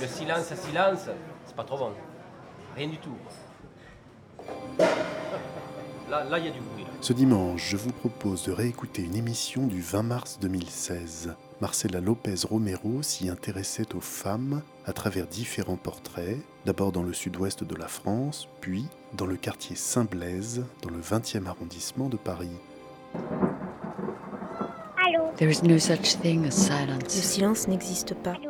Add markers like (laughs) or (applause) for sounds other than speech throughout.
Le silence à silence, c'est pas trop bon. Rien du tout. Là, là, il y a du bruit. là. Ce dimanche, je vous propose de réécouter une émission du 20 mars 2016. Marcela Lopez Romero s'y intéressait aux femmes à travers différents portraits, d'abord dans le sud-ouest de la France, puis dans le quartier Saint-Blaise, dans le 20e arrondissement de Paris. Allô? There is no such thing as Le silence. silence n'existe pas. Allô.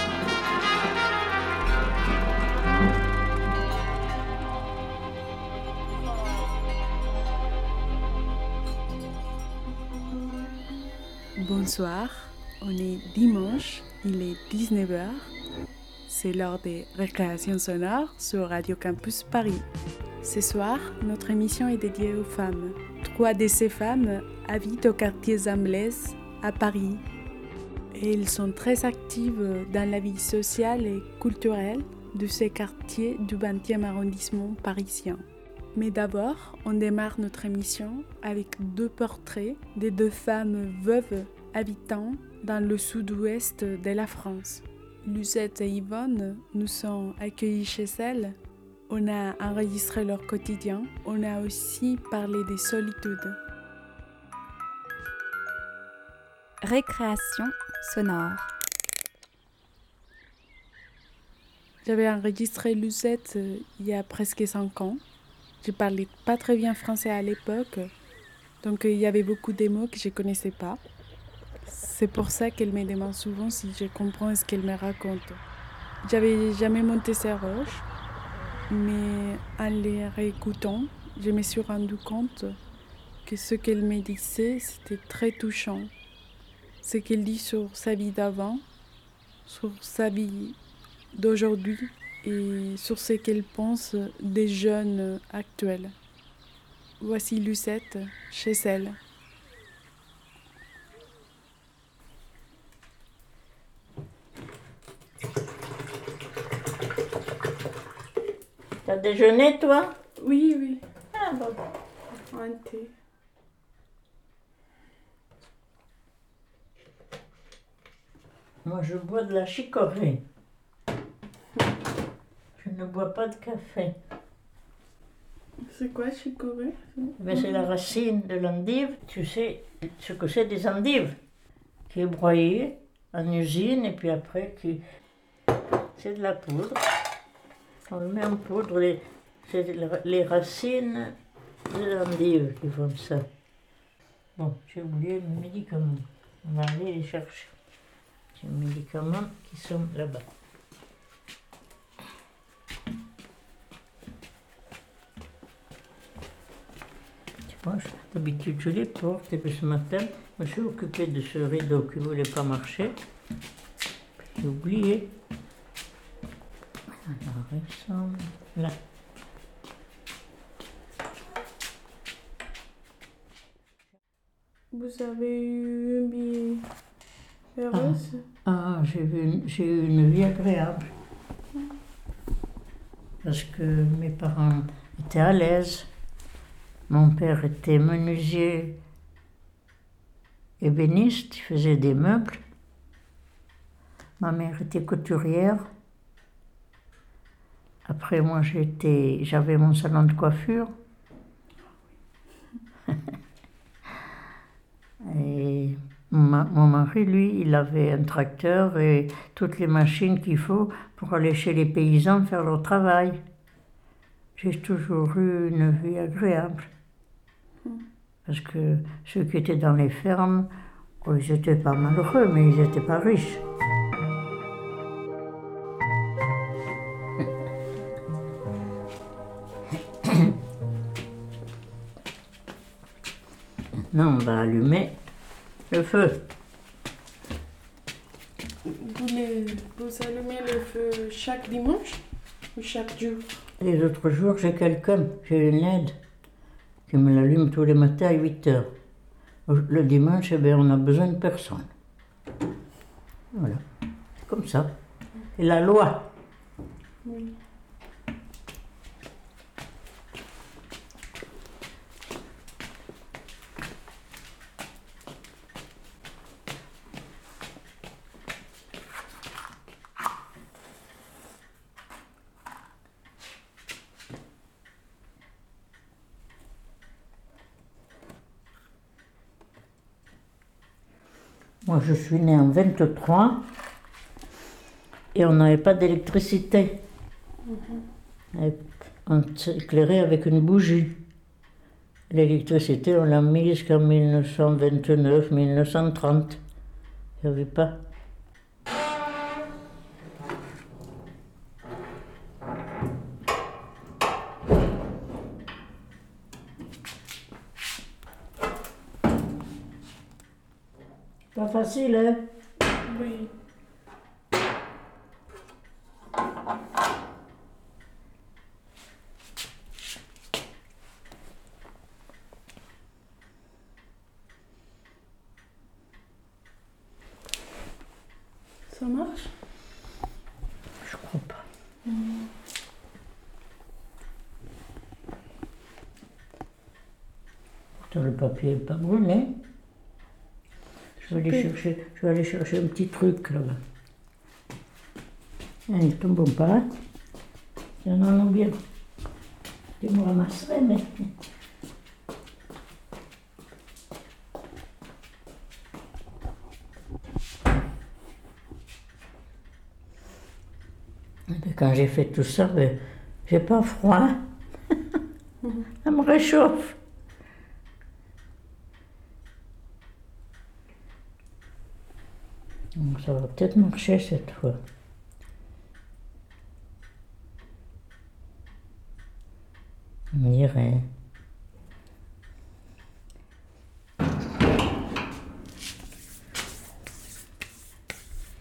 Bonsoir, on est dimanche, il est 19h. C'est l'heure des récréations sonores sur Radio Campus Paris. Ce soir, notre émission est dédiée aux femmes. Trois de ces femmes habitent au quartier Zamblaise à Paris. Et elles sont très actives dans la vie sociale et culturelle de ces quartiers du 20e arrondissement parisien. Mais d'abord, on démarre notre émission avec deux portraits des deux femmes veuves habitant dans le sud-ouest de la France. Lucette et Yvonne nous sont accueillis chez elles. On a enregistré leur quotidien. On a aussi parlé des solitudes. Récréation sonore. J'avais enregistré Lucette euh, il y a presque 5 ans. Je parlais pas très bien français à l'époque, donc euh, il y avait beaucoup de mots que je connaissais pas. C'est pour ça qu'elle me demande souvent si je comprends ce qu'elle me raconte. J'avais jamais monté ces roches, mais en les réécoutant, je me suis rendu compte que ce qu'elle me disait, c'était très touchant. Ce qu'elle dit sur sa vie d'avant, sur sa vie d'aujourd'hui et sur ce qu'elle pense des jeunes actuels. Voici Lucette chez elle. T'as déjeuné, toi Oui, oui, Ah bon. un thé. Moi, je bois de la chicorée. Je ne bois pas de café. C'est quoi chicorée? Mais c'est la racine de l'endive. Tu sais ce que c'est des endives? Qui est broyée en usine et puis après, qui... c'est de la poudre. On le met en poudre. Les... Les- racines de l'endive qui font ça. Bon, j'ai oublié mes médicaments. On va aller les chercher. Mes médicaments qui sont là-bas. D'habitude je les porte et puis ce matin, je me suis occupée de ce rideau qui ne voulait pas marcher. J'ai oublié. Alors, là. Vous avez eu vie heureuse Ah, une- j'ai eu une vie agréable. Parce que mes parents étaient à l'aise. Mon père était menuisier ébéniste, il faisait des meubles. Ma mère était couturière. Après, moi, j'avais mon salon de coiffure. (laughs) Et mon mari, lui, il avait un tracteur et toutes les machines qu'il faut pour aller chez les paysans faire leur travail. J'ai toujours eu une vie agréable. Parce que ceux qui étaient dans les fermes, oh, ils étaient pas malheureux, mais ils n'étaient pas riches. On va allumer le feu. vous, les- vous allumez le feu chaque dimanche Chaque jour? Les autres jours, j'ai quelqu'un, j'ai une aide qui me l'allume tous les matins à 8 heures. Le dimanche, eh bien, on a besoin de personne. Voilà, comme ça. C'est la loi. Moi, je suis née en 23 et on n'avait pas d'électricité. On s'éclairait avec une bougie. L'électricité, on l'a mise jusqu'en 1929-1930. Il n'y avait pas. Facile, hein Oui. Ça marche? Je crois pas. Pourtant, le papier n'est pas brûlé. Je vais, aller chercher, je vais aller chercher un petit truc là-bas. Ils ne tombent pas. Il y en a bien. Je me ramasserai, mais. Et puis quand j'ai fait tout ça, ben, j'ai pas froid. (laughs) ça me réchauffe. Donc ça va peut-être marcher cette fois. On dirait.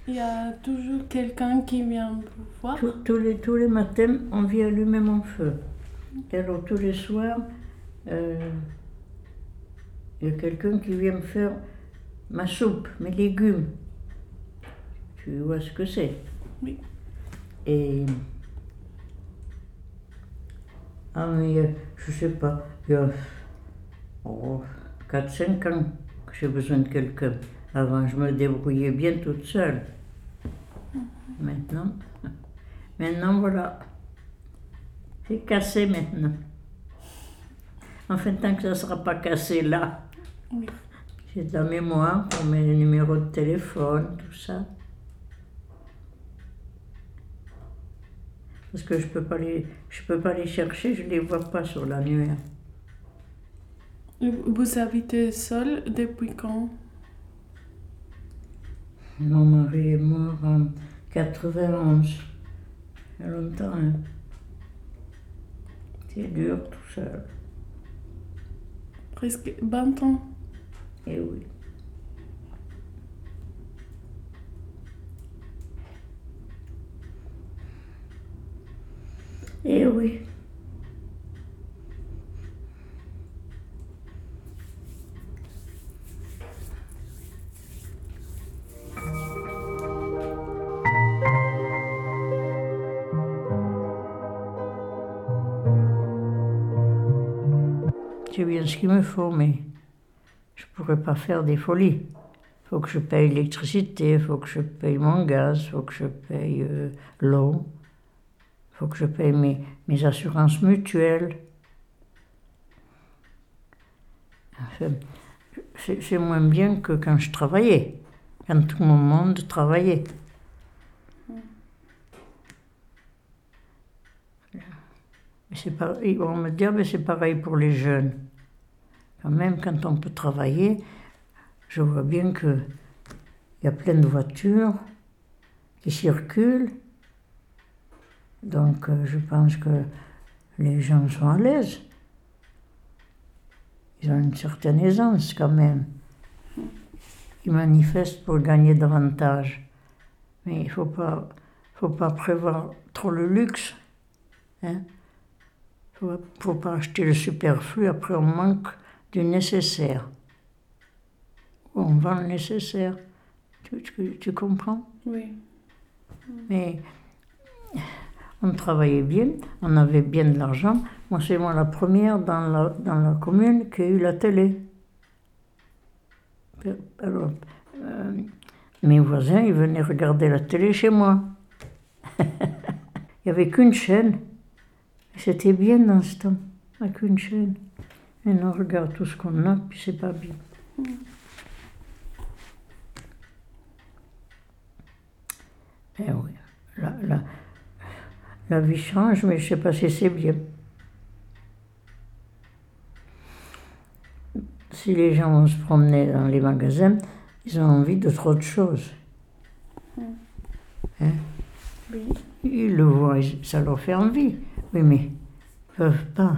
Il y a toujours quelqu'un qui vient vous voir. Tous, tous les, tous les matins, on vient allumer mon feu. Et alors tous les soirs, euh, il y a quelqu'un qui vient me faire ma soupe, mes légumes. Tu vois ce que c'est Oui. Et. Ah, mais a- je sais pas, il y a oh, 4-5 ans que j'ai besoin de quelqu'un. Avant, je me débrouillais bien toute seule. Maintenant, maintenant voilà. C'est cassé maintenant. Enfin, tant que ça ne sera pas cassé là. Oui. J'ai de la mémoire pour mes numéros de téléphone, tout ça. Parce que je peux pas les, je peux pas les chercher, je les vois pas sur l'annuaire. Vous habitez seul depuis quand? Mon mari est mort en 91. Il y a longtemps, hein. C'est dur tout seul. Presque 20 ans. Eh oui. Eh oui. J'ai bien ce qu'il me faut, mais je ne pourrais pas faire des folies. Faut que je paye l'électricité, faut que je paye mon gaz, faut que je paye euh, l'eau, faut que je paye mes, mes assurances mutuelles. C'est moins bien que quand je travaillais, quand tout mon monde travaillait. Pareil, on me dit, mais c'est pareil pour les jeunes. Quand même, quand on peut travailler, je vois bien que il y a plein de voitures qui circulent. Donc, euh, je pense que les gens sont à l'aise. Ils ont une certaine aisance quand même. Ils manifestent pour gagner davantage. Mais il ne faut pas, faut pas prévoir trop le luxe. Hein faut, faut pas acheter le superflu, après on manque du nécessaire. On vend le nécessaire. Tu, tu- tu comprends? Oui. Mais on travaillait bien, on avait bien de l'argent. Moi, c'est moi la première dans la, dans la commune qui a eu la télé. Alors, euh, mes voisins, ils venaient regarder la télé chez moi. (laughs) Il n'y avait qu'une chaîne. C'était bien dans ce temps, il n'y a qu'une chaîne. Et on regarde tout ce qu'on a, puis c'est pas bien. Eh oui, la, la, la vie change, mais je ne sais pas si c'est bien. Si les gens vont se promener dans les magasins, ils ont envie de trop de choses. Hein? Oui. Ils le voient, ça leur fait envie. Oui, mais ils ne peuvent pas.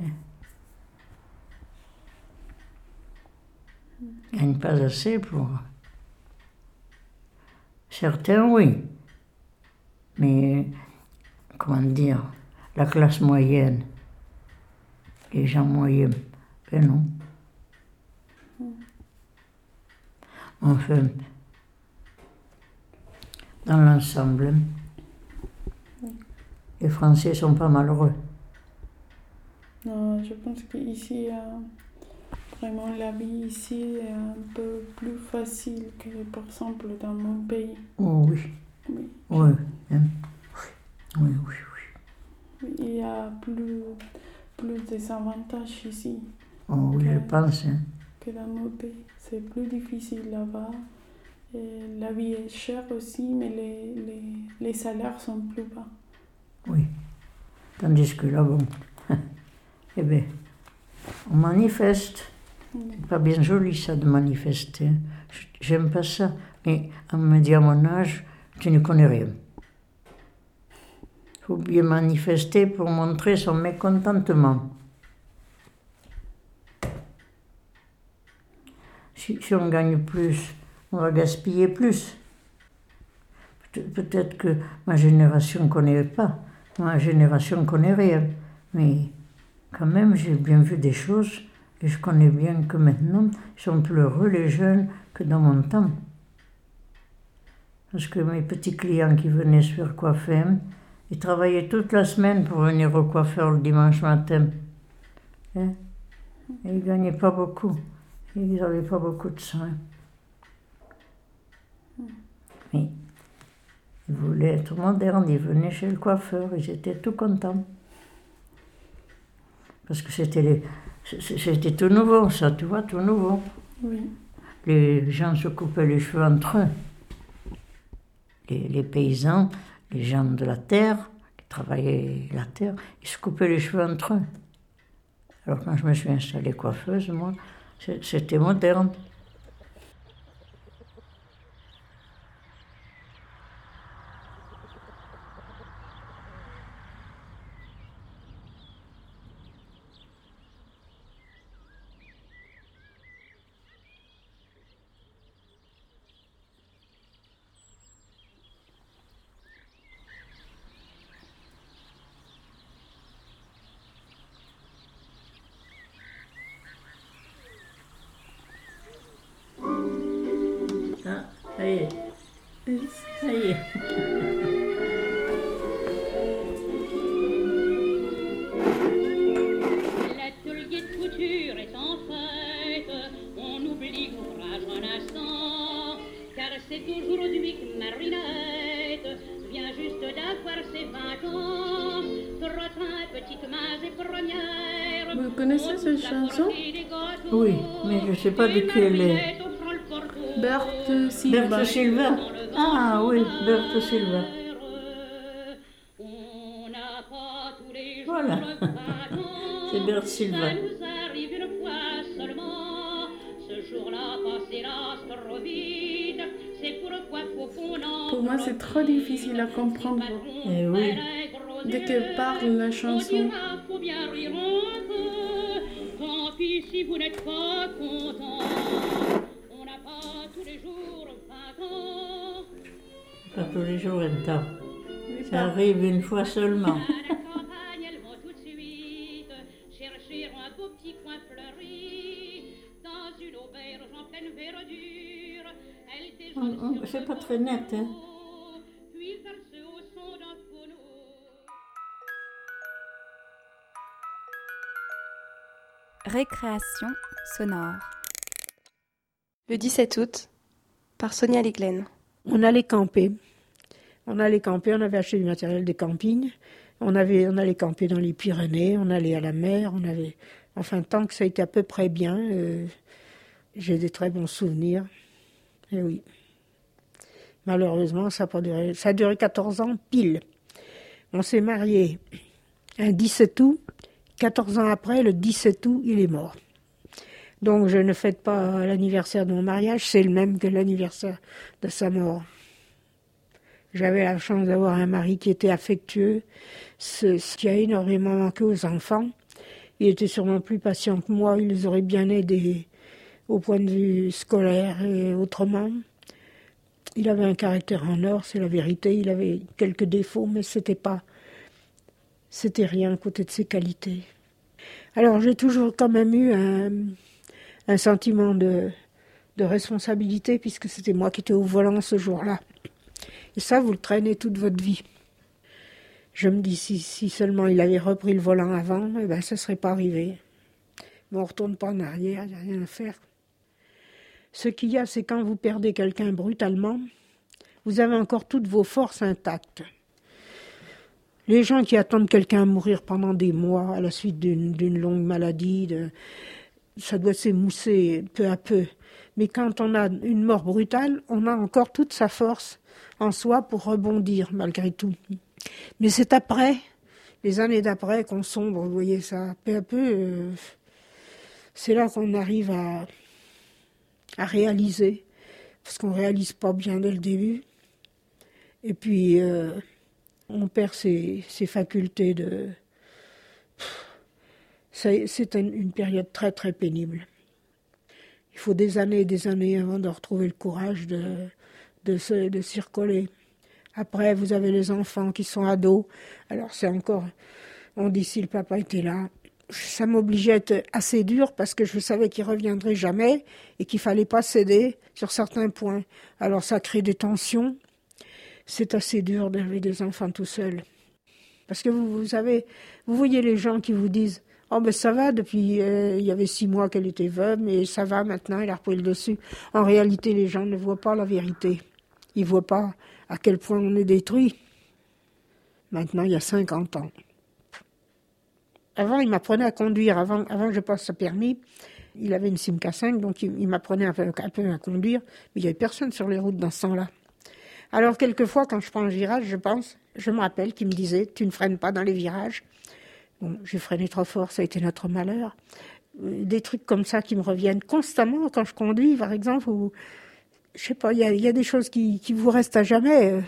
Hein? Ils gagnent pas assez pour. Certains, oui. Mais, comment dire, la classe moyenne, les gens moyens, ben non. Enfin, dans l'ensemble, les Français sont pas malheureux. Non, je pense qu'ici, euh, vraiment, la vie ici est un peu plus facile que, par exemple, dans mon pays. Oh oui, Oui. oui, hein. oui, oui, oui. Il y a plus, plus des avantages ici Oh oui, je pense. hein. que dans mon pays. C'est plus difficile là-bas. La vie est chère aussi, mais les, les, les salaires sont plus bas. Oui. Tandis que là, bon, (laughs) eh bien, on manifeste. C'est pas bien joli ça de manifester. J'aime pas ça. Mais on me dit à mon âge, tu ne connais rien. Il faut bien manifester pour montrer son mécontentement. Si, on gagne plus, on va gaspiller plus. Peut- Peut-être que ma génération ne connaît pas. Ma génération ne connaît rien. Mais quand même, j'ai bien vu des choses et je connais bien que maintenant, ils sont plus heureux, les jeunes, que dans mon temps. Parce que mes petits clients qui venaient se faire coiffer, ils travaillaient toute la semaine pour venir au coiffeur le dimanche matin. Hein? Et ils ne gagnaient pas beaucoup. Ils n'avaient pas beaucoup de soins. Mais ils voulaient être modernes, ils venaient chez le coiffeur, ils étaient tout contents. Parce que c'était les- c'était tout nouveau, ça, tu vois, tout nouveau. Oui. Les gens se coupaient les cheveux entre eux. Les, les paysans, les gens de la terre, qui travaillaient la terre, ils se coupaient les cheveux entre eux. Alors quand je me suis installée coiffeuse, moi, c'était moderne. Mais je ne sais pas de qui elle est. Berthe Silva. Berthe Silva. Ah oui, Berthe Silva. On n'a pas tous les jours Voilà. (laughs) C'est Berthe Silva. Pour moi, c'est trop difficile à comprendre. Eh oui. Dès qu'elle parle la chanson. Si vous n'êtes pas content. On n'a pas tous les jours 20 ans. Pas tous les jours un temps. Ça arrive une fois seulement. À la campagne, elles vont tout de suite chercher un beau petit coin fleuri. Dans une auberge en pleine verdure, elles déjeunent Oh, oh, c'est pas très net, hein. Récréation sonore. Le 17 août, par Sonia Leglen. On allait camper. On allait camper, on avait acheté du matériel de camping. On, avait, on allait camper dans les Pyrénées, on allait à la mer, on avait... Enfin, tant que ça a été à peu près bien, euh, j'ai des très bons souvenirs. Et oui. Malheureusement, ça a, duré, ça a duré 14 ans pile. On s'est mariés un 17 août. 14 ans après, le 17 août, il est mort. Donc je ne fête pas l'anniversaire de mon mariage, c'est le même que l'anniversaire de sa mort. J'avais la chance d'avoir un mari qui était affectueux, ce, qui a énormément manqué aux enfants. Il était sûrement plus patient que moi, il les aurait bien aidés au point de vue scolaire et autrement. Il avait un caractère en or, c'est la vérité. Il avait quelques défauts, mais c'était pas, c'était rien à côté de ses qualités. Alors j'ai toujours quand même eu un, sentiment de, de responsabilité puisque c'était moi qui étais au volant ce jour-là. Et ça, vous le traînez toute votre vie. Je me dis, si, si seulement il avait repris le volant avant, eh ben, ça ne serait pas arrivé. Mais on ne retourne pas en arrière, il n'y a rien à faire. Ce qu'il y a, c'est quand vous perdez quelqu'un brutalement, vous avez encore toutes vos forces intactes. Les gens qui attendent quelqu'un à mourir pendant des mois à la suite d'une longue maladie, de, ça doit s'émousser peu à peu. Mais quand on a une mort brutale, on a encore toute sa force en soi pour rebondir malgré tout. Mais c'est après, les années d'après, qu'on sombre, vous voyez ça, peu à peu, euh, c'est là qu'on arrive à, à réaliser, parce qu'on réalise pas bien dès le début. Et puis, euh, on perd ses, facultés de... C'est une, période très très pénible. Il faut des années et des années avant de retrouver le courage de, de. Après, vous avez les enfants qui sont ados. Alors c'est encore... On dit si le papa était là. Ça m'obligeait à être assez dur parce que je savais qu'il reviendrait jamais et qu'il fallait pas céder sur certains points. Alors ça crée des tensions. C'est assez dur d'élever des enfants tout seul. Parce que vous, vous savez, vous voyez les gens qui vous disent Oh ben ça va, depuis euh, il y avait six mois qu'elle était veuve, mais ça va maintenant, elle a repris le dessus. En réalité, les gens ne voient pas la vérité. Ils voient pas à quel point on est détruit. Maintenant, il y a 50 ans. Avant, il m'apprenait à conduire. Avant, avant que je passe ce permis, il avait une Simca 5, donc il, il m'apprenait un peu, un peu à conduire. Mais il n'y avait personne sur les routes dans ce temps-là. Alors, quelquefois, quand je prends un virage, je pense, je me rappelle qu'il me disait Tu ne freines pas dans les virages. Bon, j'ai freiné trop fort, ça a été notre malheur. Euh, Des trucs comme ça qui me reviennent constamment quand je conduis, par exemple, ou je sais pas, il y a, des choses qui, qui vous restent à jamais. euh.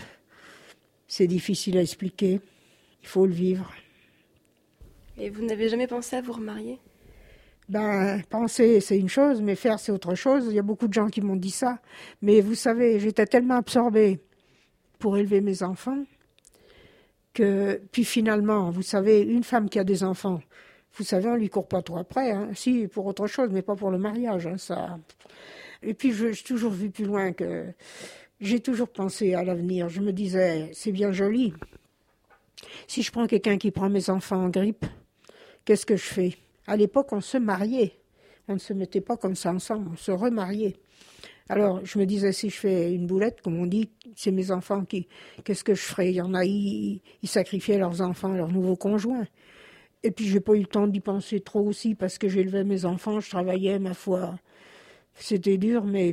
C'est difficile à expliquer. Il faut le vivre. Et vous n'avez jamais pensé à vous remarier? Ben, penser, c'est une chose, mais faire, c'est autre chose. Il y a beaucoup de gens qui m'ont dit ça. Mais vous savez, j'étais tellement absorbée pour élever mes enfants que, puis finalement, vous savez, une femme qui a des enfants, vous savez, on lui court pas trop après. Hein. Si, pour autre chose, mais pas pour le mariage. hein, ça. Et puis, j'ai toujours vu plus loin que. J'ai toujours pensé à l'avenir. Je me disais, c'est bien joli. Si je prends quelqu'un qui prend mes enfants en grippe, qu'est-ce que je fais? À l'époque, on se mariait. On ne se mettait pas comme ça ensemble, on se remariait. Alors, je me disais, si je fais une boulette, comme on dit, c'est mes enfants qui. Qu'est-ce que je ferais? Il y en a, ils, sacrifiaient leurs enfants, leurs nouveaux conjoints. Et puis, j'ai pas eu le temps d'y penser trop aussi, parce que j'élevais mes enfants, je travaillais, ma foi. C'était dur, mais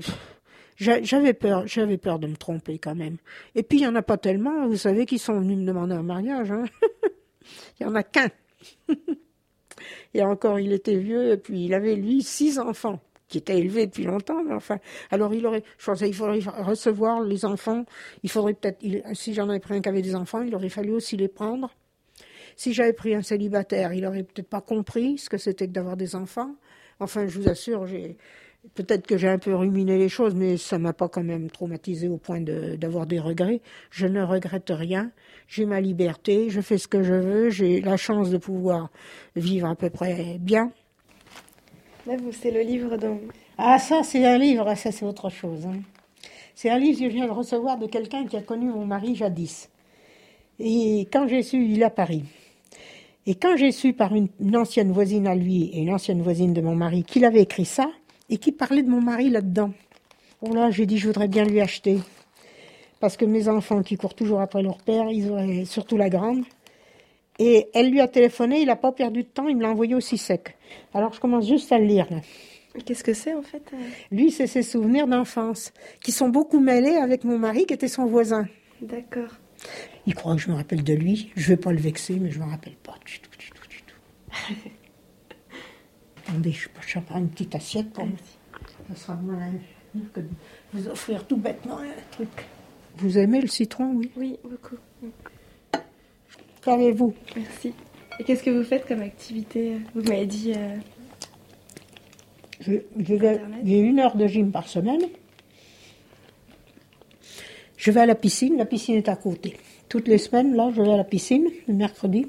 j'avais peur, j'avais peur de me tromper quand même. Et puis, il y en a pas tellement, vous savez, qui sont venus me demander un mariage. hein. (laughs) il y en a qu'un. (laughs) Et encore, il était vieux, et puis il avait, lui, six enfants, qui étaient élevés depuis longtemps, enfin. Alors, il aurait, je pensais, il faudrait recevoir les enfants. Il faudrait peut-être, si j'en avais pris un qui avait des enfants, il aurait fallu aussi les prendre. Si j'avais pris un célibataire, il aurait peut-être pas compris ce que c'était que d'avoir des enfants. Enfin, je vous assure, j'ai, Peut-être que j'ai un peu ruminé les choses, mais ça m'a pas quand même traumatisé au point d'avoir des regrets. Je ne regrette rien. J'ai ma liberté, je fais ce que je veux, j'ai la chance de pouvoir vivre à peu près bien. Là, vous, c'est le livre dont. Ah, ça, c'est un livre, ça, c'est autre chose. hein. C'est un livre que je viens de recevoir de quelqu'un qui a connu mon mari jadis. Et quand j'ai su, il est à Paris. Et quand j'ai su par une, une ancienne voisine à lui et une ancienne voisine de mon mari qu'il avait écrit ça et qui parlait de mon mari là-dedans, oh là, j'ai dit, je voudrais bien lui acheter. Parce que mes enfants qui courent toujours après leur père, ils auraient, surtout la grande. Et elle lui a téléphoné, il n'a pas perdu de temps, il me l'a envoyé aussi sec. Alors je commence juste à le lire là. Qu'est-ce que c'est en fait euh? Lui, c'est ses souvenirs d'enfance, qui sont beaucoup mêlés avec mon mari, qui était son voisin. D'accord. Il croit que je me rappelle de lui. Je vais pas le vexer, mais je me rappelle pas du tout, du tout, du tout. (laughs) Attendez, je, je prends une petite assiette pour Ça sera moins que de vous offrir tout bêtement un truc. Vous aimez le citron, oui Oui, beaucoup. Qu'avez-vous Merci. Et qu'est-ce que vous faites comme activité Vous m'avez dit. euh, J'ai une heure de gym par semaine. Je vais à la piscine, la piscine est à côté. Toutes les semaines, là, je vais à la piscine, le mercredi.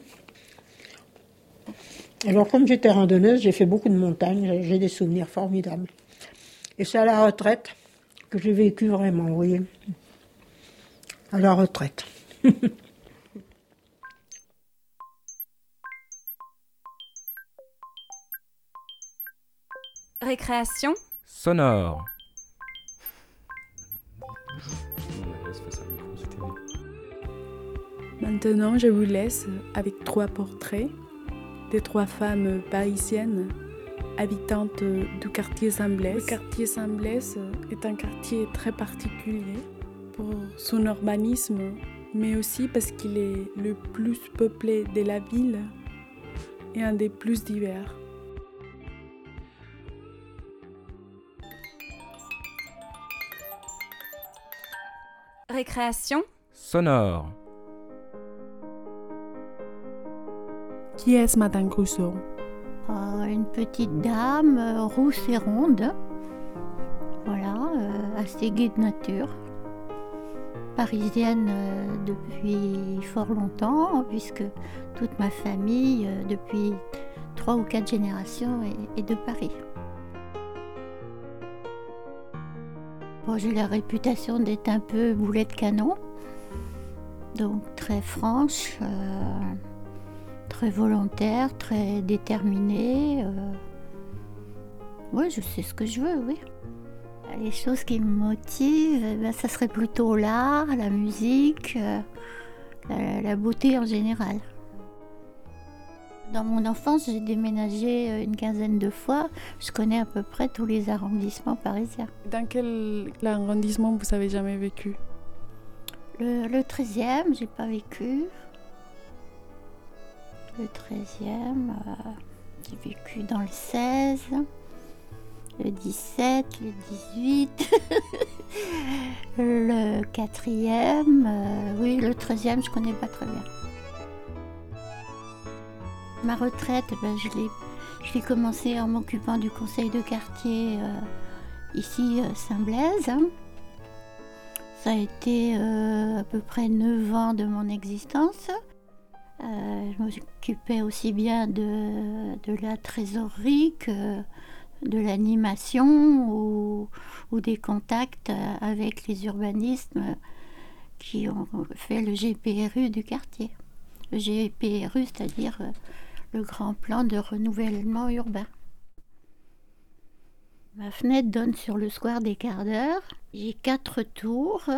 Alors, comme j'étais randonneuse, j'ai fait beaucoup de montagnes, j'ai- des souvenirs formidables. Et c'est à la retraite que j'ai vécu vraiment, vous voyez. À la retraite. (laughs) Récréation Sonore. Maintenant, je vous laisse avec trois portraits des trois femmes parisiennes habitantes du quartier Saint-Blaise. Le quartier Saint-Blaise est un quartier très particulier pour son urbanisme, mais aussi parce qu'il est le plus peuplé de la ville et un des plus divers. Récréation Sonore. Qui est-ce, Madame Crusoe? Euh, une petite dame euh, rousse et ronde. Voilà, euh, assez gaie de nature. Parisienne euh, depuis fort longtemps, puisque toute ma famille, depuis trois ou quatre générations, est, est de Paris. J'ai la réputation d'être un peu boulet de canon, donc très franche. Très volontaire, très déterminée. Oui, je sais ce que je veux, oui. Les choses qui me motivent, eh ben, ça serait plutôt l'art, la musique, euh, la, la beauté en général. Dans mon enfance, j'ai déménagé euh, une quinzaine de fois. Je connais à peu près tous les arrondissements parisiens. Dans quel arrondissement vous avez jamais vécu? Le, le 13e, j'ai pas vécu. Le 13e, euh, j'ai vécu dans le 16, le 17, le 18, (laughs) le 4e, euh, oui, le 13e, je connais pas très bien. Ma retraite, ben, je l'ai je l'ai commencé en m'occupant du conseil de quartier euh, ici, Saint-Blaise. Ça a été à peu près 9 ans de mon existence. Euh, je m'occupais aussi bien de, la trésorerie que de l'animation ou, ou des contacts avec les urbanistes qui ont fait le GPRU du quartier. Le GPRU, c'est-à-dire le grand plan de renouvellement urbain. Ma fenêtre donne sur le square des quarts d'heure. J'ai quatre tours,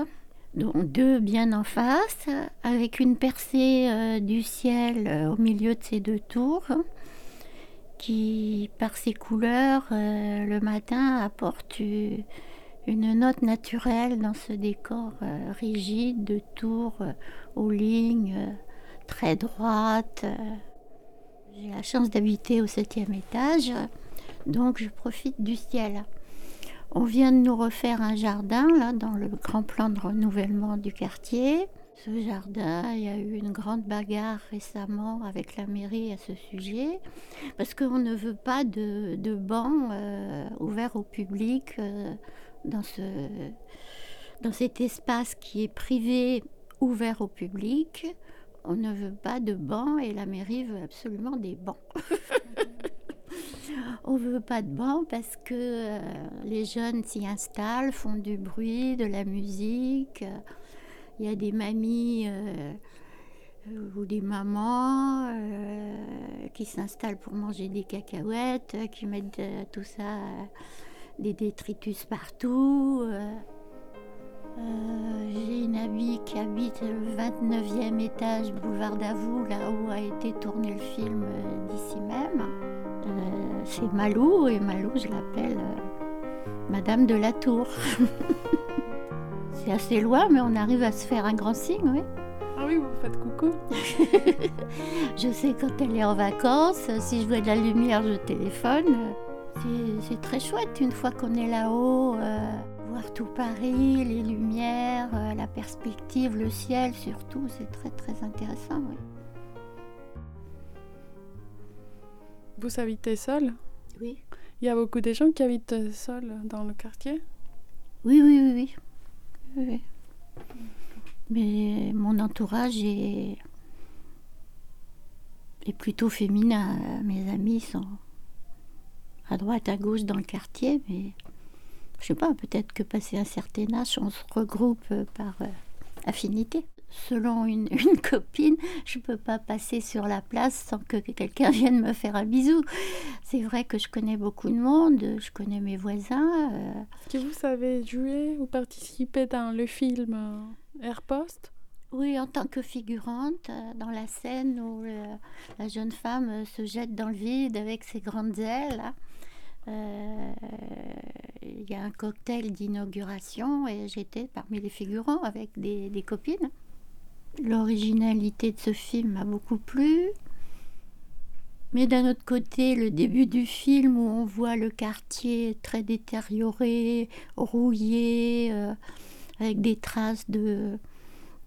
dont deux bien en face, avec une percée euh, du ciel euh, au milieu de ces deux tours, qui, par ses couleurs, euh, le matin apporte une note naturelle dans ce décor rigide de tours aux lignes très droites. J'ai la chance d'habiter au septième étage, donc je profite du ciel. On vient de nous refaire un jardin là dans le grand plan de renouvellement du quartier. ce jardin. Il y a eu une grande bagarre récemment avec la mairie à ce sujet, parce qu'on ne veut pas de, de bancs euh, ouverts au public euh, dans, ce, dans cet espace qui est privé ouvert au public. On ne veut pas de bancs et la mairie veut absolument des bancs. (laughs) On veut pas de bancs parce que euh, les jeunes s'y installent, font du bruit, de la musique. Il y a des mamies euh, euh, ou des mamans qui s'installent pour manger des cacahuètes, qui mettent tout ça, des détritus partout. Euh. J'ai une amie qui habite le 29e étage, boulevard Davout, là où a été tourné le film euh, d'ici même. Euh, C'est Malou, et Malou, je l'appelle euh, Madame de la Tour. (laughs) C'est assez loin, mais on arrive à se faire un grand signe, oui. Ah oui, vous faites coucou. (laughs) je sais quand elle est en vacances, si je vois de la lumière, je téléphone. C'est- C'est très chouette une fois qu'on est là-haut, euh, voir tout Paris, les lumières, euh, la perspective, le ciel surtout, c'est très très intéressant, oui. Vous habitez seul? Oui. Il y a beaucoup de gens qui habitent seuls dans le quartier? Oui, oui, oui, oui. Oui, oui. Mais mon entourage est, est plutôt féminin. Mes amis sont à droite, à gauche dans le quartier, mais je sais pas, peut-être que passé un certain âge, on se regroupe euh, par euh, affinité. Selon une, (laughs) une copine, je peux pas passer sur la place sans que quelqu'un (laughs) vienne me faire un bisou. C'est vrai que je connais beaucoup de monde, je connais mes voisins. euh, Est-ce que vous savez jouer ou participer dans le film euh, Airpost Oui, en tant que figurante, euh, dans la scène où le- la jeune femme euh, se jette dans le vide avec ses grandes ailes. Euh, Il y a un cocktail d'inauguration et j'étais parmi les figurants avec des, copines. L'originalité de ce film m'a beaucoup plu. Mais d'un autre côté, le début du film où on voit le quartier très détérioré, rouillé, euh, avec des traces de-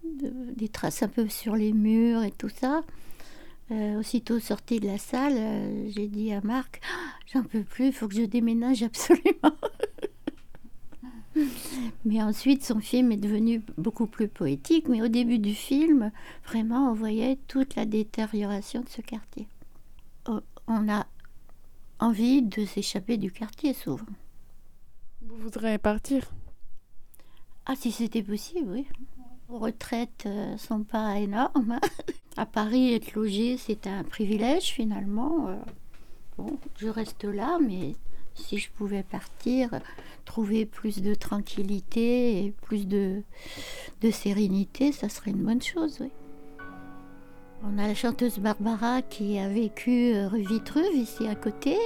des traces un peu sur les murs et tout ça. Euh, aussitôt sortie de la salle, euh, j'ai dit à Marc, Ah, j'en peux plus, il faut que je déménage absolument. (laughs) mais ensuite, son film est devenu beaucoup plus poétique. Mais au début du film, vraiment, on voyait toute la détérioration de ce quartier. Oh, On a envie de s'échapper du quartier souvent. Vous voudrez partir? Ah, si c'était possible, oui. Retraites euh, sont pas énormes. (laughs) À Paris, être logé, c'est un privilège finalement. Euh, je reste là, mais si je pouvais partir, trouver plus de tranquillité et plus de, de sérénité, ça serait une bonne chose. On a la chanteuse Barbara qui a vécu euh, rue Vitruve, ici à côté.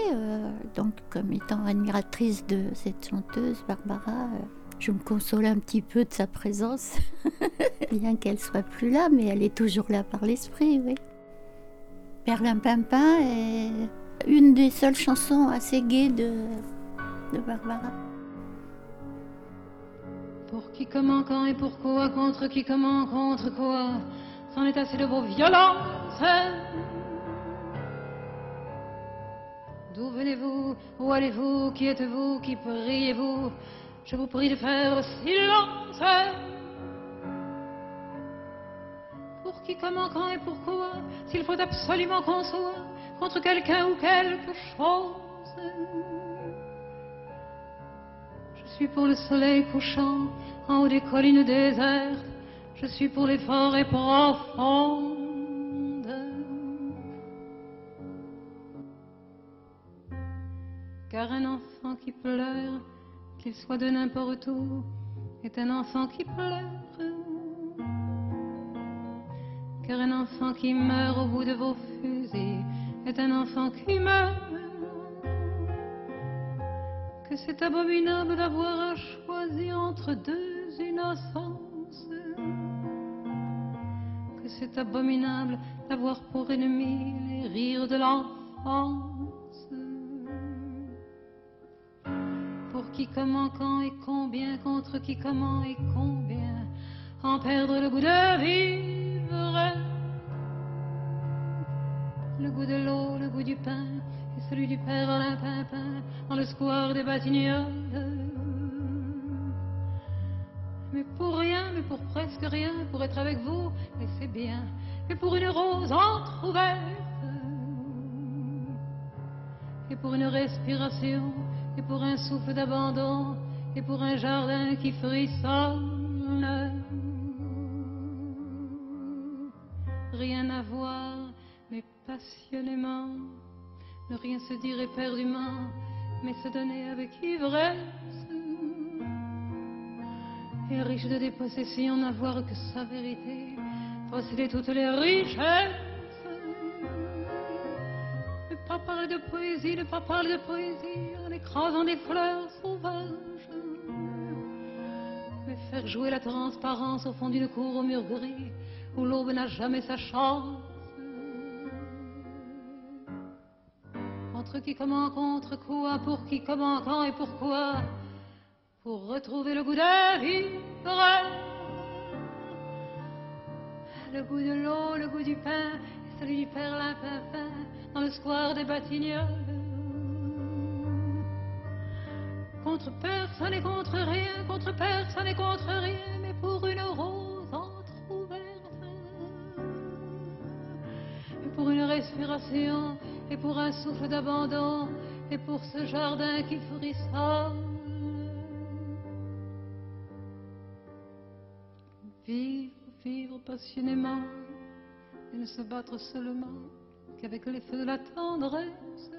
donc, comme étant admiratrice de cette chanteuse, Barbara, je me console un petit peu de sa présence, (laughs) bien qu'elle soit plus là, mais elle est toujours là par l'esprit, oui. Perlin Pimpin est une des seules chansons assez gaies de, de Barbara. Pour qui, comment, quand et pourquoi, contre qui, comment, contre quoi, c'en est assez de vos violences. D'où venez-vous, où allez-vous, qui êtes-vous, qui priez-vous? Je vous prie de faire silence. Pour qui, comment, quand et pourquoi, s'il faut absolument qu'on soit contre quelqu'un ou quelque chose. Je suis pour le soleil couchant en haut des collines désertes. Je suis pour les forêts profondes. Car un enfant qui pleure, qu'il soit de n'importe où, est un enfant qui pleure. Car un enfant qui meurt au bout de vos fusils est un enfant qui meurt que c'est abominable d'avoir à choisir entre deux innocences, que c'est abominable d'avoir pour ennemi les rires de l'enfance. Qui, comment, quand et combien, contre qui, comment et combien, en perdre le goût de vivre. Le goût de l'eau, le goût du pain, et celui du père Alain Pimpin dans le square des Batignolles. Mais pour rien, mais pour presque rien, pour être avec vous, et c'est bien, mais pour une rose entr'ouverte, et pour une respiration, et pour un souffle d'abandon, et pour un jardin qui frissonne. Rien à voir, mais passionnément, ne rien se dire éperdument, mais se donner avec ivresse. Et riche de dépossessions, n'avoir que sa vérité, posséder toutes les richesses. Ne pas parler de poésie, ne pas parler de poésie, écrasant des fleurs sauvages. Mais faire jouer la transparence au fond d'une cour au mur gris, où l'aube n'a jamais sa chance. Contre qui, comment, contre quoi, pour qui, comment, quand et pourquoi Pour retrouver le goût de vivre. Le goût de l'eau, le goût du pain, et celui du perlin pimpin dans le square des Batignolles. Contre personne et contre rien, contre personne et contre rien, mais pour une rose entr'ouverte. Et pour une respiration, et pour un souffle d'abandon, et pour ce jardin qui frissonne. Vivre, vivre passionnément, et ne se battre seulement qu'avec les feux de la tendresse.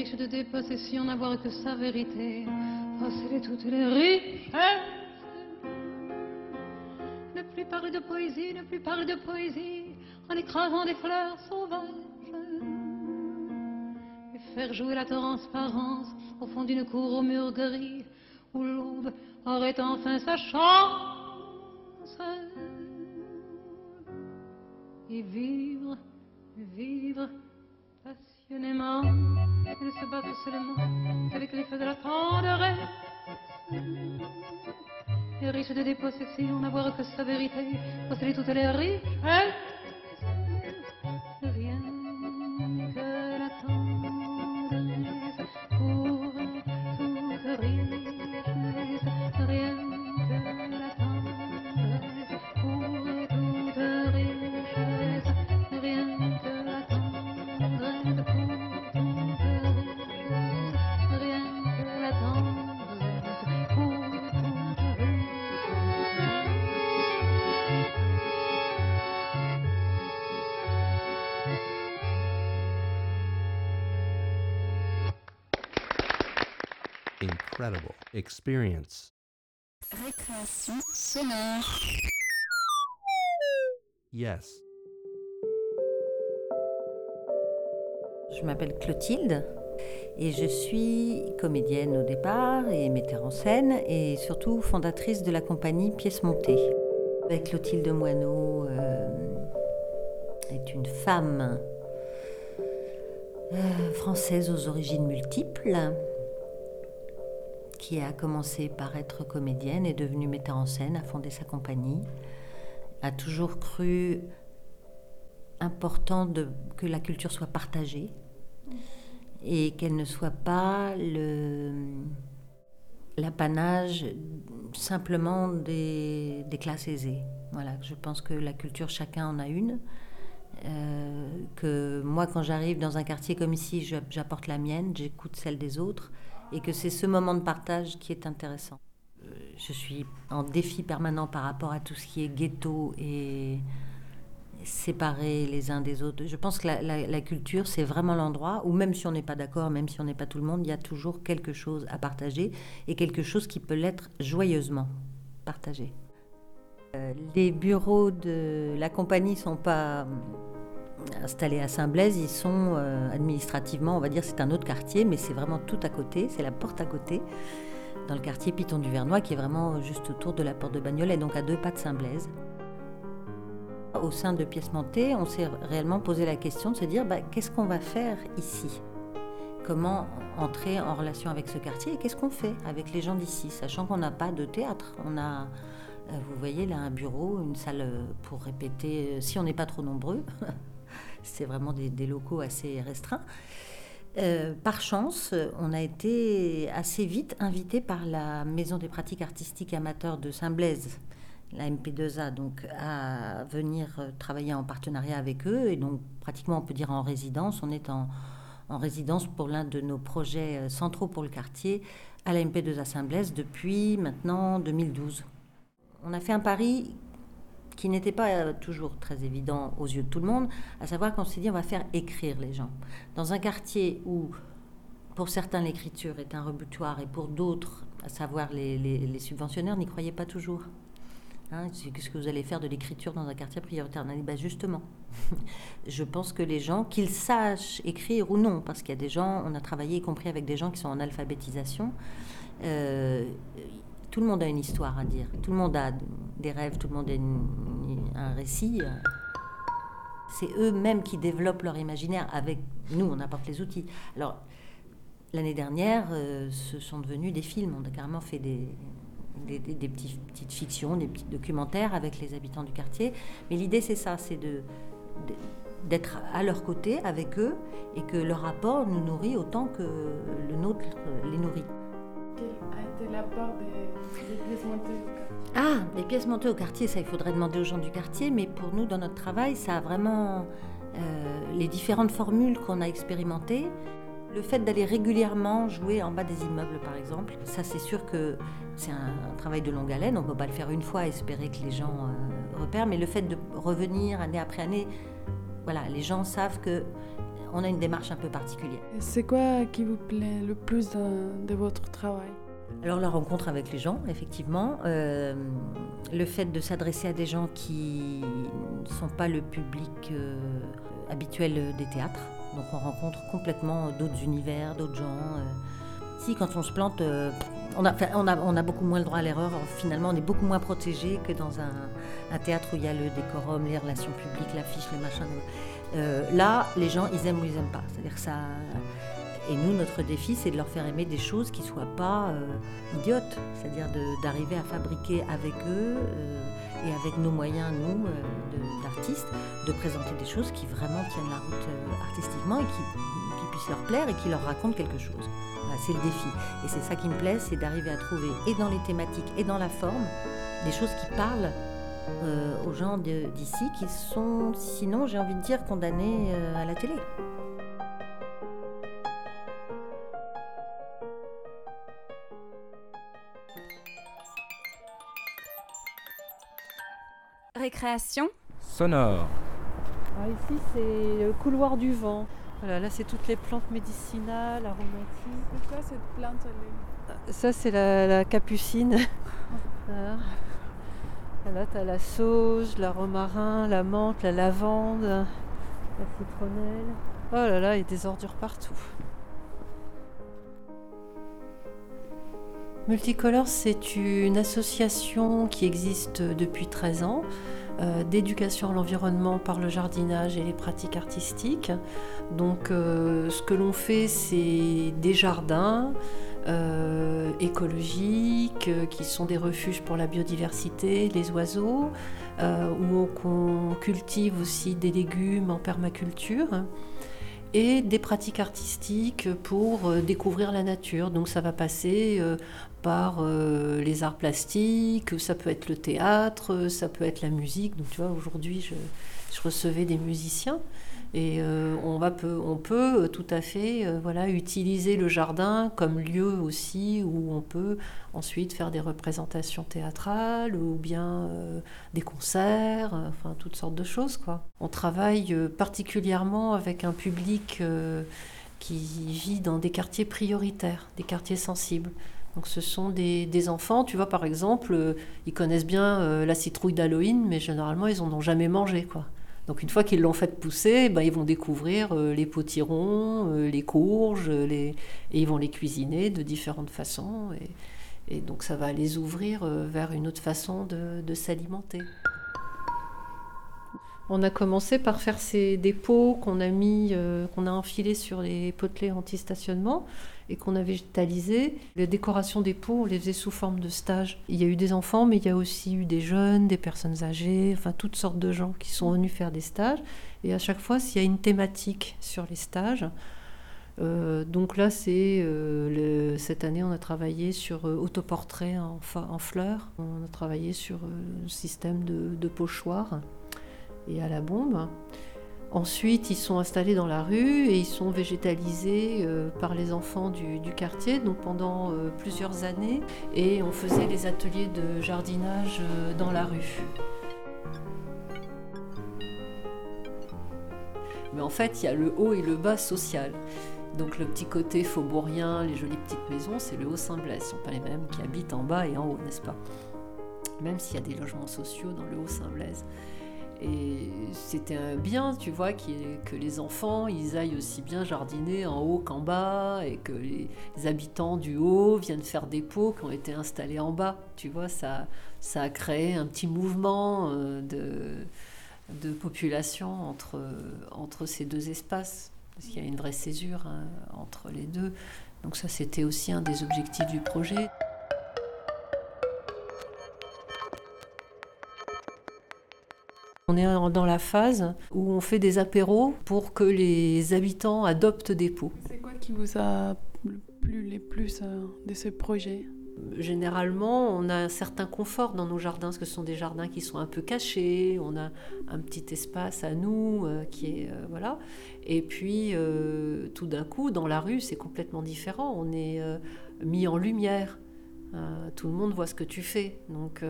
De dépossession, n'avoir que sa vérité, posséder toutes les richesses. Ne plus parler de poésie, ne plus parler de poésie, en écrasant des fleurs sauvages. Et faire jouer la transparence au fond d'une cour au mur gris, où l'aube aurait enfin sa chance. Et vivre, vivre passionnément, ne se battre seulement avec les feux de la tendresse. Et riche de dépossession, n'avoir que sa vérité, posséder toutes les richesses. Incredible experience. Récréation sonore. Yes. Je m'appelle Clotilde et je suis comédienne au départ et metteur en scène et surtout fondatrice de la compagnie Pièces Montées. Avec Clotilde Moineau euh, est une femme euh, française aux origines multiples qui a commencé par être comédienne, est devenue metteur en scène, a fondé sa compagnie, a toujours cru important que la culture soit partagée et qu'elle ne soit pas l'apanage simplement des, des, classes aisées. Voilà, je pense que la culture, chacun en a une. Euh, que moi, quand j'arrive dans un quartier comme ici, j'apporte la mienne, j'écoute celle des autres, et que c'est ce moment de partage qui est intéressant. Euh, je suis en défi permanent par rapport à tout ce qui est ghetto et séparés les uns des autres. Je pense que la, culture, c'est vraiment l'endroit où même si on n'est pas d'accord, même si on n'est pas tout le monde, il y a toujours quelque chose à partager et quelque chose qui peut l'être joyeusement partagé. Euh, les bureaux de la compagnie ne sont pas installés à Saint-Blaise, ils sont euh, administrativement, on va dire, c'est un autre quartier, mais c'est vraiment tout à côté, c'est la porte à côté, dans le quartier Piton du Vernois, qui est vraiment juste autour de la porte de Bagnolet, donc à deux pas de Saint-Blaise. Au sein de Pièces Montées, on s'est réellement posé la question de se dire bah, qu'est-ce qu'on va faire ici? Comment entrer en relation avec ce quartier et qu'est-ce qu'on fait avec les gens d'ici, sachant qu'on n'a pas de théâtre. On a, euh, vous voyez là, un bureau, une salle euh, pour répéter, si on n'est pas trop nombreux. (laughs) C'est vraiment des, locaux assez restreints. Euh, par chance, on a été assez vite invité par la Maison des pratiques artistiques amateurs de Saint-Blaise, la MP2A, donc à venir travailler en partenariat avec eux. Et donc, pratiquement, on peut dire en résidence. On est en, en résidence pour l'un de nos projets centraux pour le quartier à la MP2A Saint-Blaise depuis maintenant 2012. On a fait un pari qui n'était pas toujours très évident aux yeux de tout le monde, à savoir qu'on s'est dit on va faire écrire les gens. Dans un quartier où, pour certains, l'écriture est un rebutoir et pour d'autres, à savoir les, les, les subventionnaires, n'y croyaient pas toujours. Hein, Qu'est-ce que vous allez faire de l'écriture dans un quartier prioritaire? On a dit bah justement, (laughs) je pense que les gens, qu'ils sachent écrire ou non, parce qu'il y a des gens, on a travaillé y compris avec des gens qui sont en alphabétisation, euh, tout le monde a une histoire à dire, tout le monde a des rêves, tout le monde a un récit. C'est eux-mêmes qui développent leur imaginaire avec nous, on apporte les outils. Alors, l'année dernière, euh, ce sont devenus des films, on a carrément fait des, des petits, petites fictions, des petits documentaires avec les habitants du quartier. Mais l'idée, c'est ça, c'est de, de d'être à leur côté avec eux et que leur rapport nous nourrit autant que le nôtre les nourrit. Quelle a été l'apport des, pièces montées au quartier Ah, les pièces montées au quartier, ça il faudrait demander aux gens du quartier, mais pour nous, dans notre travail, ça a vraiment euh, les différentes formules qu'on a expérimentées. Le fait d'aller régulièrement jouer en bas des immeubles, par exemple, ça c'est sûr que c'est un, un, travail de longue haleine. On ne peut pas le faire une fois, espérer que les gens euh, repèrent, mais le fait de revenir année après année, voilà, les gens savent que on a une démarche un peu particulière. C'est quoi qui vous plaît le plus de, de votre travail? Alors la rencontre avec les gens, effectivement, euh, le fait de s'adresser à des gens qui ne sont pas le public euh, habituel des théâtres, donc on rencontre complètement d'autres univers, d'autres gens. Euh. Si quand on se plante, on a, on, a, on, a, beaucoup moins le droit à l'erreur, finalement on est beaucoup moins protégé que dans un, un, théâtre où il y a le décorum, les relations publiques, l'affiche, les machins. Là, les gens, ils aiment ou ils n'aiment pas. C'est-à-dire ça et nous, notre défi, c'est de leur faire aimer des choses qui ne soient pas euh, idiotes, c'est-à-dire d'arriver à fabriquer avec eux euh, et avec nos moyens, nous, euh, d'artistes, de, présenter des choses qui vraiment tiennent la route euh, artistiquement et qui, puissent leur plaire et qui leur racontent quelque chose. C'est le défi. Et c'est ça qui me plaît, c'est d'arriver à trouver, et dans les thématiques et dans la forme, des choses qui parlent aux gens d'ici qui sont, sinon, j'ai envie de dire, condamnés à la télé. Récréation sonore. Ah, ici, c'est le couloir du vent. Voilà, là, c'est toutes les plantes médicinales, aromatiques. C'est quoi cette plante Ça, c'est la, la, capucine. voilà. Là, tu as la sauge, la romarin, la menthe, la lavande, la citronnelle. Oh là là, il y a des ordures partout. Multicolore, c'est une association qui existe depuis 13 ans euh, d'éducation à l'environnement par le jardinage et les pratiques artistiques. Donc euh, ce que l'on fait, c'est des jardins euh, écologiques euh, qui sont des refuges pour la biodiversité, les oiseaux, euh, où on cultive aussi des légumes en permaculture et des pratiques artistiques pour euh, découvrir la nature. Donc ça va passer par les arts plastiques, ça peut être le théâtre, ça peut être la musique. Donc tu vois, aujourd'hui, je, recevais des musiciens et euh, on, va peut, on peut tout à fait euh, voilà, utiliser le jardin comme lieu aussi où on peut ensuite faire des représentations théâtrales ou bien euh, des concerts, enfin toutes sortes de choses. Quoi. On travaille particulièrement avec un public qui vit dans des quartiers prioritaires, des quartiers sensibles. Donc ce sont des, enfants, tu vois par exemple, euh, ils connaissent bien euh, la citrouille d'Halloween, mais généralement ils n'en ont jamais mangé. quoi. Donc une fois qu'ils l'ont fait pousser, ben, ils vont découvrir euh, les potirons, les courges, les... et ils vont les cuisiner de différentes façons. Et, donc ça va les ouvrir vers une autre façon de, s'alimenter. On a commencé par faire ces dépôts qu'on a mis, euh, qu'on a enfilés sur les potelets anti-stationnement et qu'on a végétalisé. Les décorations des pots, on les faisait sous forme de stage. Il y a eu des enfants, mais il y a aussi eu des jeunes, des personnes âgées, enfin toutes sortes de gens qui sont venus faire des stages. Et à chaque fois, s'il y a une thématique sur les stages, euh, donc là, c'est euh, cette année, on a travaillé sur euh, autoportrait en, en, fleurs. On a travaillé sur le système de, de, pochoir et à la bombe. Ensuite, ils sont installés dans la rue et ils sont végétalisés par les enfants du, quartier, donc pendant plusieurs années. Et on faisait les ateliers de jardinage dans la rue. Mais en fait, il y a le haut et le bas social. Donc le petit côté faubourien, les jolies petites maisons, c'est le Haut-Saint-Blaise. Ce ne sont pas les mêmes qui habitent en bas et en haut, n'est-ce pas? Même s'il y a des logements sociaux dans le Haut-Saint-Blaise. Et c'était bien, tu vois, que les enfants, ils aillent aussi bien jardiner en haut qu'en bas, et que les habitants du haut viennent faire des pots qui ont été installés en bas. Tu vois, ça, a créé un petit mouvement euh, de, population entre, entre ces deux espaces parce qu'il y a une vraie césure hein, entre les deux. Donc ça, c'était aussi un des objectifs du projet. On est dans la phase où on fait des apéros pour que les habitants adoptent des pots. C'est quoi qui vous a plu les plus euh, de ce projet? Généralement, on a un certain confort dans nos jardins, parce que ce sont des jardins qui sont un peu cachés, on a un petit espace à nous euh, qui est... Euh, voilà. Et puis, euh, tout d'un coup, dans la rue, c'est complètement différent. On est mis en lumière. tout le monde voit ce que tu fais. Donc,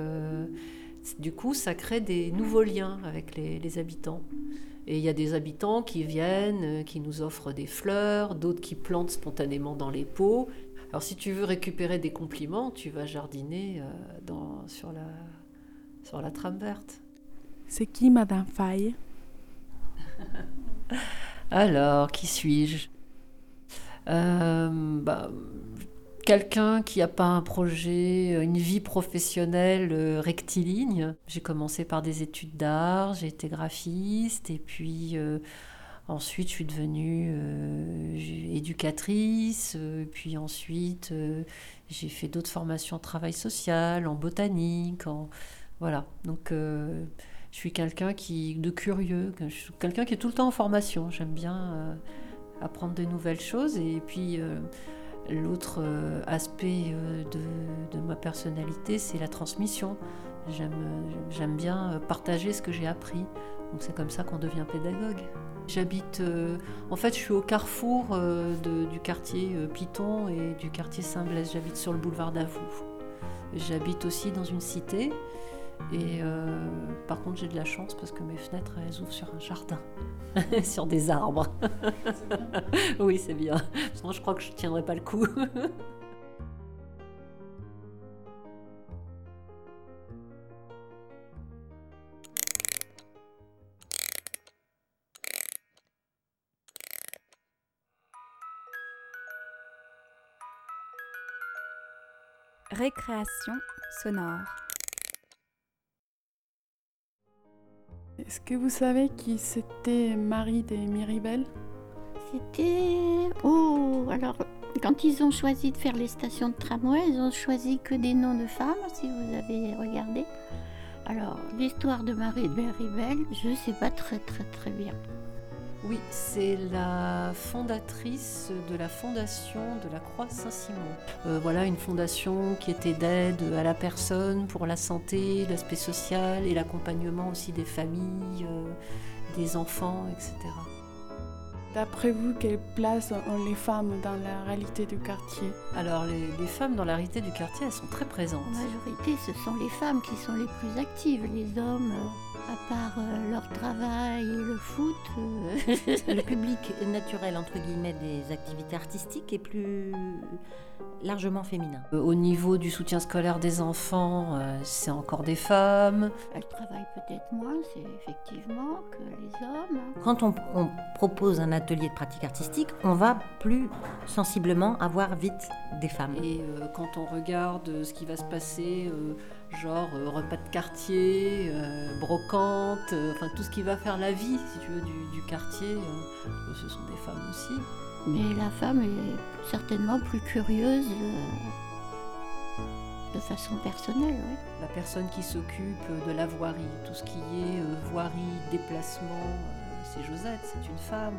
du coup, ça crée des nouveaux liens avec les, les habitants. Et il y a des habitants qui viennent, qui nous offrent des fleurs, d'autres qui plantent spontanément dans les pots. Alors si tu veux récupérer des compliments, tu vas jardiner euh, dans, sur, la, sur la trame verte. C'est qui Madame Faye? (laughs) Alors, qui suis-je? Euh, bah, Quelqu'un qui n'a pas un projet, une vie professionnelle euh, rectiligne. J'ai commencé par des études d'art, j'ai été graphiste et puis Ensuite, je suis devenue euh, éducatrice, euh, puis ensuite, euh, j'ai fait d'autres formations en travail social, en botanique, en... voilà. Donc, je suis quelqu'un qui de curieux, quelqu'un qui est tout le temps en formation. J'aime bien apprendre de nouvelles choses. Et puis, l'autre aspect de, de, ma personnalité, c'est la transmission. J'aime bien partager ce que j'ai appris. Donc, c'est comme ça qu'on devient pédagogue. J'habite, euh, en fait, je suis au carrefour euh, du quartier euh, Piton et du quartier Saint-Blaise. J'habite sur le boulevard d'Avoue. J'habite aussi dans une cité. Et par contre, j'ai de la chance parce que mes fenêtres, elles ouvrent sur un jardin, (laughs) sur des arbres. (laughs) oui, c'est bien. Sinon, je crois que je ne tiendrai pas le coup. (laughs) Récréation sonore. Est-ce que vous savez qui c'était Marie des Miribel C'était... Oh, alors quand ils ont choisi de faire les stations de tramway, ils ont choisi que des noms de femmes, si vous avez regardé. Alors, l'histoire de Marie de Miribel, je ne sais pas très très très bien. Oui, c'est la fondatrice de la fondation de la Croix Saint-Simon. Euh, voilà, une fondation qui était d'aide à la personne pour la santé, l'aspect social et l'accompagnement aussi des familles, euh, des enfants, etc. D'après vous, quelle place ont les femmes dans la réalité du quartier? Alors, les, femmes dans la réalité du quartier, elles sont très présentes. En majorité, ce sont les femmes qui sont les plus actives. Les hommes... À part euh, leur travail et le foot. Euh, (laughs) le public naturel, entre guillemets, des activités artistiques est plus, largement féminin. Euh, Au niveau du soutien scolaire des enfants, euh, c'est encore des femmes. Elles travaillent peut-être moins, c'est effectivement, que les hommes. Quand on, on propose un atelier de pratique artistique, on va plus sensiblement avoir vite des femmes. Et euh, quand on regarde ce qui va se passer, euh, genre euh, repas de quartier, euh, brocante, euh, enfin tout ce qui va faire la vie, si tu veux, du, du quartier, ce sont des femmes aussi. Mais la femme est certainement plus curieuse de façon personnelle, oui. La personne qui s'occupe de la voirie, tout ce qui est euh, voirie, déplacement, euh, c'est Josette, c'est une femme.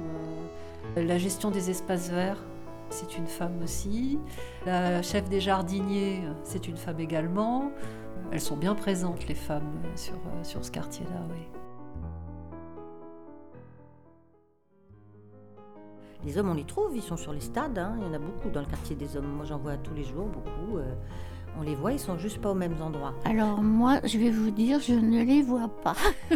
Euh, La gestion des espaces verts, c'est une femme aussi. La chef des jardiniers, c'est une femme également. Elles sont bien présentes, les femmes, euh, sur, sur ce quartier-là, oui. Les hommes, on les trouve, ils sont sur les stades, hein. il y en a beaucoup dans le quartier des hommes. Moi, j'en vois tous les jours, beaucoup. euh, on les voit, ils sont juste pas aux mêmes endroits. Alors moi, je vais vous dire, je ne les vois pas. (laughs)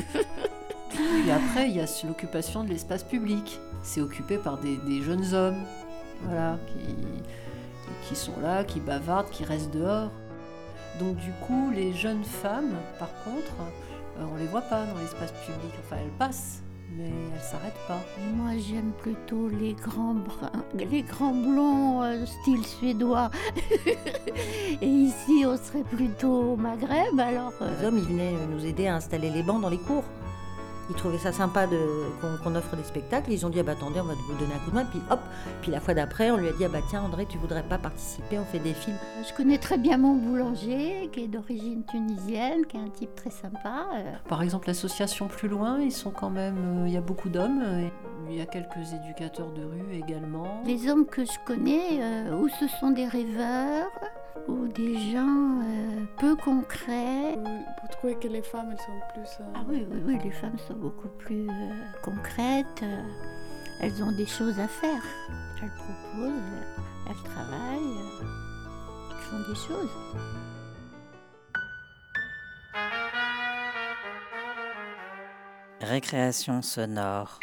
Puis après, il y a l'occupation de l'espace public. C'est occupé par des, des jeunes hommes, voilà, qui, qui sont là, qui bavardent, qui restent dehors. Donc du coup, les jeunes femmes, par contre, euh, on les voit pas dans l'espace public. Enfin, elles passent, mais elles s'arrêtent pas. Moi, j'aime plutôt les grands bruns, les grands blonds euh, style suédois. (laughs) Et ici, on serait plutôt au Maghreb, alors. euh, Les hommes, ils venaient nous aider à installer les bancs dans les cours. Ils trouvaient ça sympa qu'on, offre des spectacles. Ils ont dit, ah bah attendez, on va vous donner un coup de main. Puis hop, puis la fois d'après, on lui a dit, ah bah tiens André, tu voudrais pas participer, on fait des films. Je connais très bien mon boulanger, qui est d'origine tunisienne, qui est un type très sympa. euh. Par exemple, l'association Plus Loin, ils sont quand même. euh, Il y a beaucoup d'hommes. Il y a quelques éducateurs de rue également. Les hommes que je connais, euh, ou ce sont des rêveurs, ou des gens euh, peu concrets. Vous trouvez que les femmes, elles sont plus... euh, Ah oui, oui, oui, les femmes sont beaucoup plus euh, concrètes. euh, elles ont des choses à faire. Elles proposent, euh, elles travaillent, elles font des choses. Récréation sonore.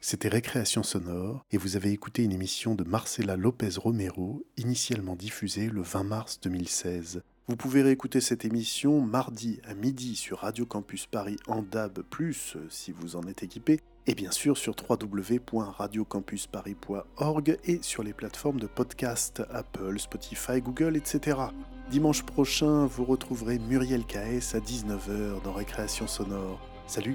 C'était Récréation sonore et vous avez écouté une émission de Marcela Lopez Romero, initialement diffusée le 20 mars 2016. Vous pouvez réécouter cette émission mardi à midi sur Radio Campus Paris en DAB+, si vous en êtes équipé, et bien sûr sur www.radiocampusparis.org et sur les plateformes de podcast Apple, Spotify, Google, etc. Dimanche prochain, vous retrouverez Muriel K.S. à 19h dans Récréation sonore. Salut.